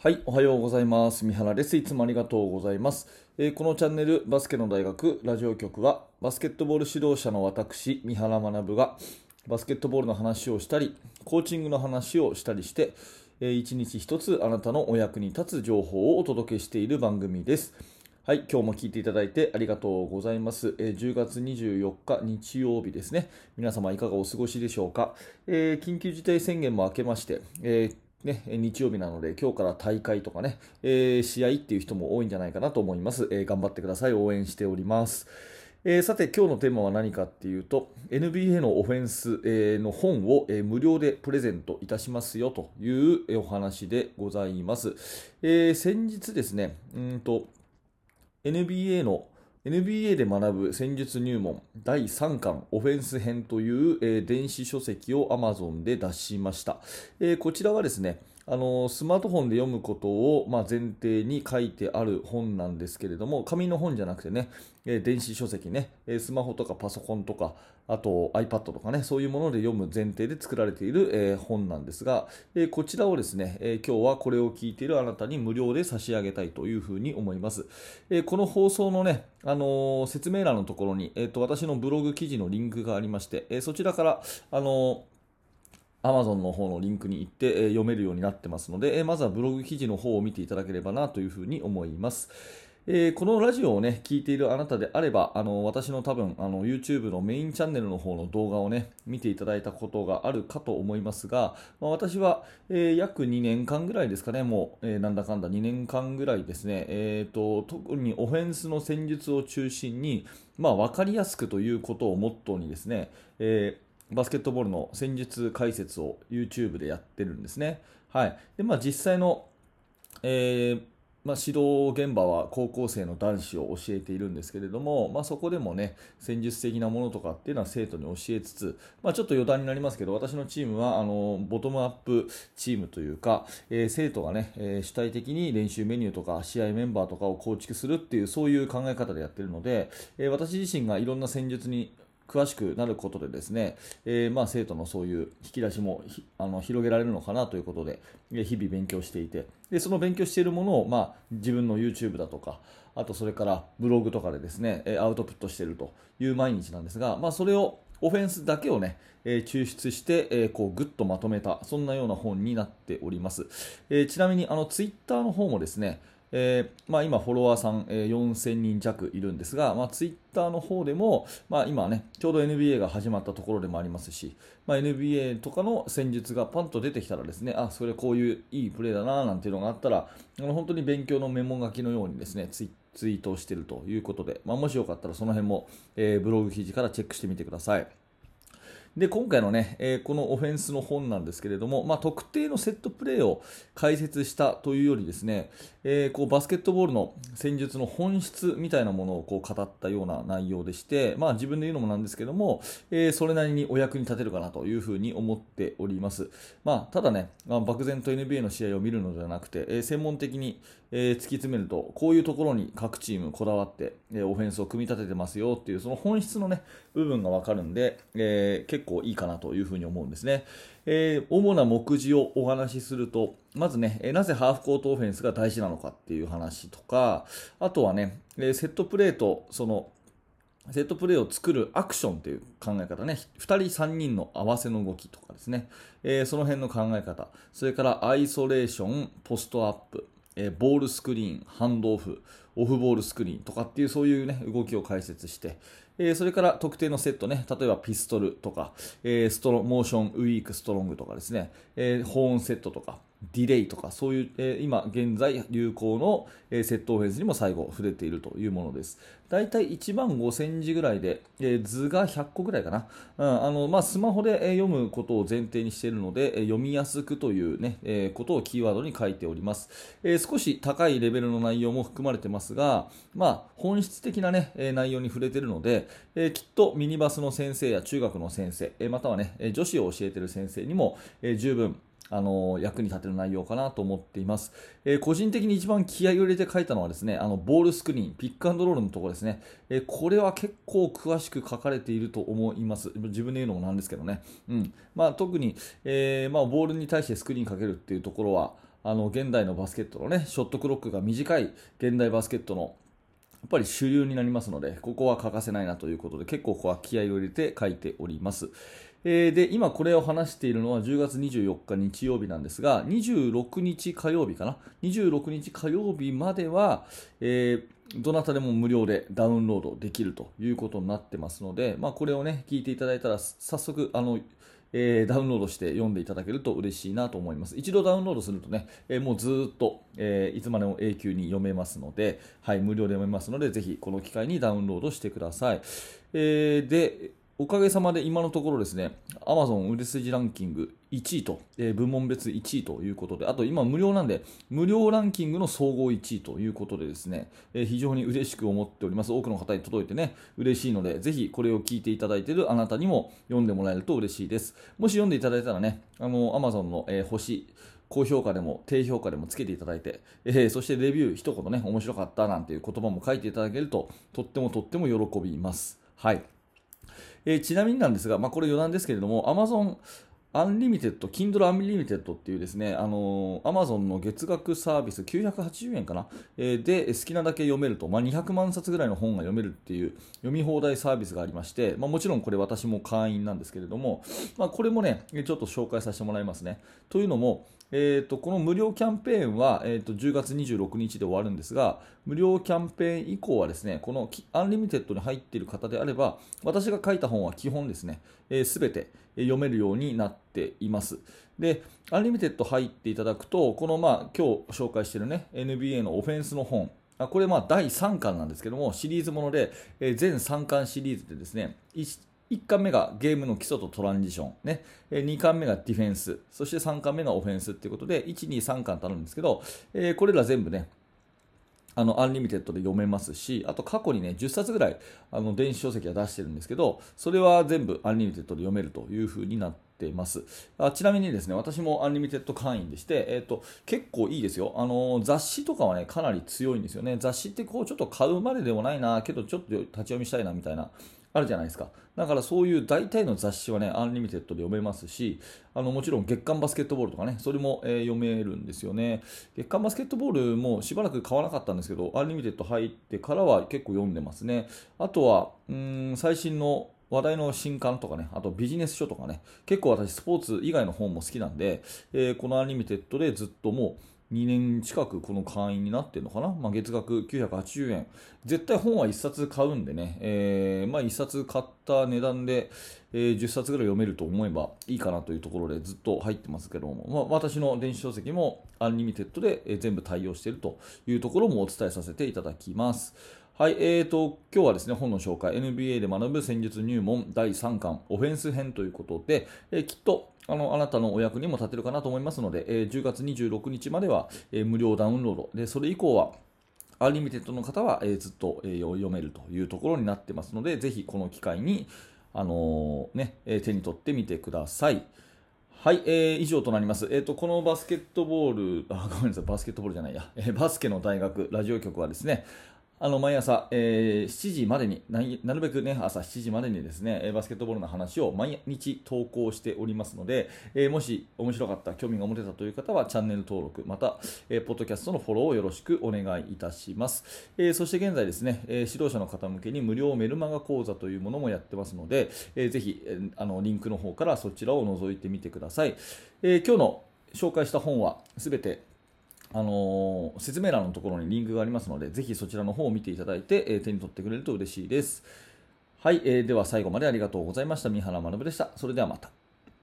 はい、おはようございます。三原です。いつもありがとうございます。えーこのチャンネル、バスケの大学ラジオ局は、バスケットボール指導者の私、三原学が、バスケットボールの話をしたり、コーチングの話をしたりして、えー一日一つあなたのお役に立つ情報をお届けしている番組です。はい、今日も聞いていただいてありがとうございます。えー10月24日日曜日ですね。皆様いかがお過ごしでしょうか。え緊急事態宣言も明けまして、えーね、日曜日なので今日から大会とかね、えー試合っていう人も多いんじゃないかなと思います。えー頑張ってください。応援しております。えーさて今日のテーマは何かっていうと NBA のオフェンス、えの本を、え無料でプレゼントいたしますよというお話でございます。え先日ですね、うんと NBA の NBA で学ぶ戦術入門第3巻オフェンス編という、えー電子書籍を Amazon で出しました、えーこちらはですねあのスマートフォンで読むことを、まあ、前提に書いてある本なんですけれども紙の本じゃなくてね、え電子書籍ね、えスマホとかパソコンとかあと iPad とかねそういうもので読む前提で作られている、え本なんですが、えこちらをですね、え今日はこれを聞いているあなたに無料で差し上げたいというふうに思います、えこの放送のね、あの説明欄のところに、えーと私のブログ記事のリンクがありまして、えそちらから、あのー Amazon の方のリンクに行って、読めるようになってますので、まずはブログ記事の方を見ていただければなというふうに思います。えーこのラジオをね、聞いているあなたであれば、あの私の多分あの YouTube のメインチャンネルの方の動画をね、見ていただいたことがあるかと思いますが、まあ、私は、えー約2年間ぐらいですかね、もう、えーなんだかんだ2年間ぐらいですね、えーと、特にオフェンスの戦術を中心に、まあ、分かりやすくということをモットーにですね、えーバスケットボールの戦術解説を YouTube でやってるんですね。はい。で、まあ実際の、えーまあ、指導現場は高校生の男子を教えているんですけれども、まあ、そこでもね戦術的なものとかっていうのは生徒に教えつつ、まあ、ちょっと余談になりますけど私のチームはあのボトムアップチームというか、えー生徒がね、えー主体的に練習メニューとか試合メンバーとかを構築するっていうそういう考え方でやってるので、えー私自身がいろんな戦術に詳しくなることでですね、えーまあ、生徒のそういう引き出しもあの広げられるのかなということで、日々勉強していてでその勉強しているものを、まあ、自分の YouTube だとかあとそれからブログとかでですねアウトプットしているという毎日なんですが、まあ、それをオフェンスだけをね、えー抽出して、えーこうぐっとまとめたそんなような本になっております、えーちなみにあのツイッターの方もですねえーまあ、今、フォロワーさん、えー4000人弱いるんですが、まあ、ツイッターの方でも、まあ、今ね、ちょうど NBA が始まったところでもありますし、まあ、NBA とかの戦術がパンと出てきたらですね、あ、それこういういいプレーだななんていうのがあったら、あの本当に勉強のメモ書きのようにですね、ツイツイートをしているということで、まあ、もしよかったらその辺も、えーブログ記事からチェックしてみてください。で今回のね、えーこのオフェンスの本なんですけれども、まあ、特定のセットプレーを解説したというよりですね、えーこうバスケットボールの戦術の本質みたいなものをこう語ったような内容でして、まあ、自分で言うのもなんですけども、えーそれなりにお役に立てるかなというふうに思っております、まあ、ただね、まあ、漠然と NBA の試合を見るのではなくて、えー専門的に、えー突き詰めるとこういうところに各チームこだわって、えーオフェンスを組み立ててますよっていうその本質のね部分が分かるんで、えー結結構いいかなというふうに思うんですね、えー主な目次をお話しするとまずね、えなぜハーフコートオフェンスが大事なのかっていう話とかあとはね、えセットプレーとそのセットプレーを作るアクションという考え方ね、2人、3人の合わせの動きとかですね、えーその辺の考え方、それからアイソレーション、ポストアップ、えボールスクリーン、ハンドオフ、オフボールスクリーンとかっていうそういう、ね、動きを解説して、えーそれから特定のセットね、例えばピストルとか、えーストロモーションウィークストロングとかですね、えーホーンセットとか、ディレイとか、そういう、えー今現在流行の、えーセットオフェンスにも最後触れているというものです。だいたい1万5000字ぐらいで、えー図が100個ぐらいかな。うんあのまあ、スマホでえー読むことを前提にしているので、えー読みやすくという、ねえーことをキーワードに書いております、えー少し高いレベルの内容も含まれてますが、まあ、本質的な、ね、えー内容に触れているので、えーきっとミニバスの先生や中学の先生、えーまたは、ね、女子を教えている先生にも、えー十分あの役に立てる内容かなと思っています、えー個人的に一番気合を入れて書いたのはですねあのボールスクリーンピックアンドロールのところですね、えーこれは結構詳しく書かれていると思います。自分で言うのもなんですけどね、うん。まあ、特に、えーまあ、ボールに対してスクリーンかけるっていうところはあの現代のバスケットのねショットクロックが短い現代バスケットのやっぱり主流になりますので、ここは欠かせないなということで、結構ここは気合を入れて書いております。えー、で、今これを話しているのは10月24日日曜日なんですが、26日火曜日かな？26日火曜日までは、えー、どなたでも無料でダウンロードできるということになってますので、まあ、これをね、聞いていただいたら、早速、あの、えー、ダウンロードして読んでいただけると嬉しいなと思います。一度ダウンロードするとね、えー、もうずっと、えー、いつまでも永久に読めますので、はい、無料で読めますので、ぜひこの機会にダウンロードしてください。えで、おかげさまで今のところですね、Amazon 売れ筋ランキング1位と、えー、部門別1位ということで、あと今無料なんで、無料ランキングの総合1位ということでですね、えー、非常に嬉しく思っております。多くの方に届いてね、嬉しいので、ぜひこれを聞いていただいているあなたにも読んでもらえると嬉しいです。もし読んでいただいたらね、あの、Amazon の、えー、星、高評価でも低評価でもつけていただいて、えー、そしてレビュー一言ね、面白かったなんていう言葉も書いていただけると、とってもとっても喜びます。はい。えー、ちなみになんですが、まあ、これ余談ですけれども、Amazon Unlimited、Kindle Unlimited っていうですね、あのー、Amazon の月額サービス980円かな、えー、で好きなだけ読めると、まあ、200万冊ぐらいの本が読めるっていう読み放題サービスがありまして、まあ、もちろんこれ私も会員なんですけれども、まあ、これもね、ちょっと紹介させてもらいますね。というのも、えーと、この無料キャンペーンは、えーと、10月26日で終わるんですが、無料キャンペーン以降はですね、この Unlimited に入っている方であれば、私が書いた本は基本ですね、す、えー、べ、て読めるようになっています。で、 Unlimited 入っていただくと、このまあ今日紹介しているね、NBA のオフェンスの本、これまあ第3巻なんですけども、シリーズもので、えー、全3巻シリーズでですね、1巻目がゲームの基礎とトランジション、ね、2巻目がディフェンス、そして3巻目がオフェンスということで、1、2、3巻とあるんですけど、えー、これら全部ね、あの、 Unlimited で読めますし、あと過去にね、10冊ぐらい、あの、電子書籍は出してるんですけど、それは全部 Unlimited で読めるという風になっています。あちなみにですね、私も Unlimited 会員でして、え、ー、と、結構いいですよ。あの、雑誌とかはね、かなり強いんですよね。雑誌ってこう、ちょっと買うまででもないな、けどちょっと立ち読みしたいな、みたいな。あるじゃないですか。だからそういう大体の雑誌はね、 Unlimited で読めますし、あのもちろん月刊バスケットボールとかね、それも、えー、読めるんですよね。月刊バスケットボールもしばらく買わなかったんですけど、 Unlimited 入ってからは結構読んでますね。あとは、うん最新の話題の新刊とかね、あとビジネス書とかね、結構私スポーツ以外の本も好きなんで、えー、この Unlimited でずっともう2年近くこの会員になってるのかな、まあ、月額980円。絶対本は1冊買うんでね、えー、まあ、1冊買った値段で、えー、10冊ぐらい読めると思えばいいかなというところでずっと入ってますけども、まあ、私の電子書籍も Unlimited で、全部対応しているというところもお伝えさせていただきます。はい、えーと、今日はですね、本の紹介、NBA で学ぶ戦術入門第3巻、オフェンス編ということで、えー、きっとあのあなたのお役にも立てるかなと思いますので、えー、10月26日までは、えー、無料ダウンロードで、それ以降はUnlimited の方は、えー、ずっと、えー、読めるというところになってますので、ぜひこの機会に、あのー、ね、え手に取ってみてください。はい、えー、以上となります。えっ、ー、と、このバスケットボール、あ、ごめんなさい、バスケットボールじゃないや、えー、バスケの大学ラジオ局はですね、あの毎朝、えー、7時までになるべくね朝7時までにですねバスケットボールの話を毎日投稿しておりますので、えー、もし面白かった興味が持てたという方はチャンネル登録また、えー、ポッドキャストのフォローをよろしくお願いいたします、えー、そして現在ですね、え、指導者の方向けに無料メルマガ講座というものもやってますので、え、ぜひ、え、あのリンクの方からそちらを覗いてみてください、え、今日の紹介した本はすべてあのー、説明欄のところにリンクがありますので、ぜひそちらの方を見ていただいて、えー、手に取ってくれると嬉しいです。はい、えー、では最後までありがとうございました。三原学でした。それではまた。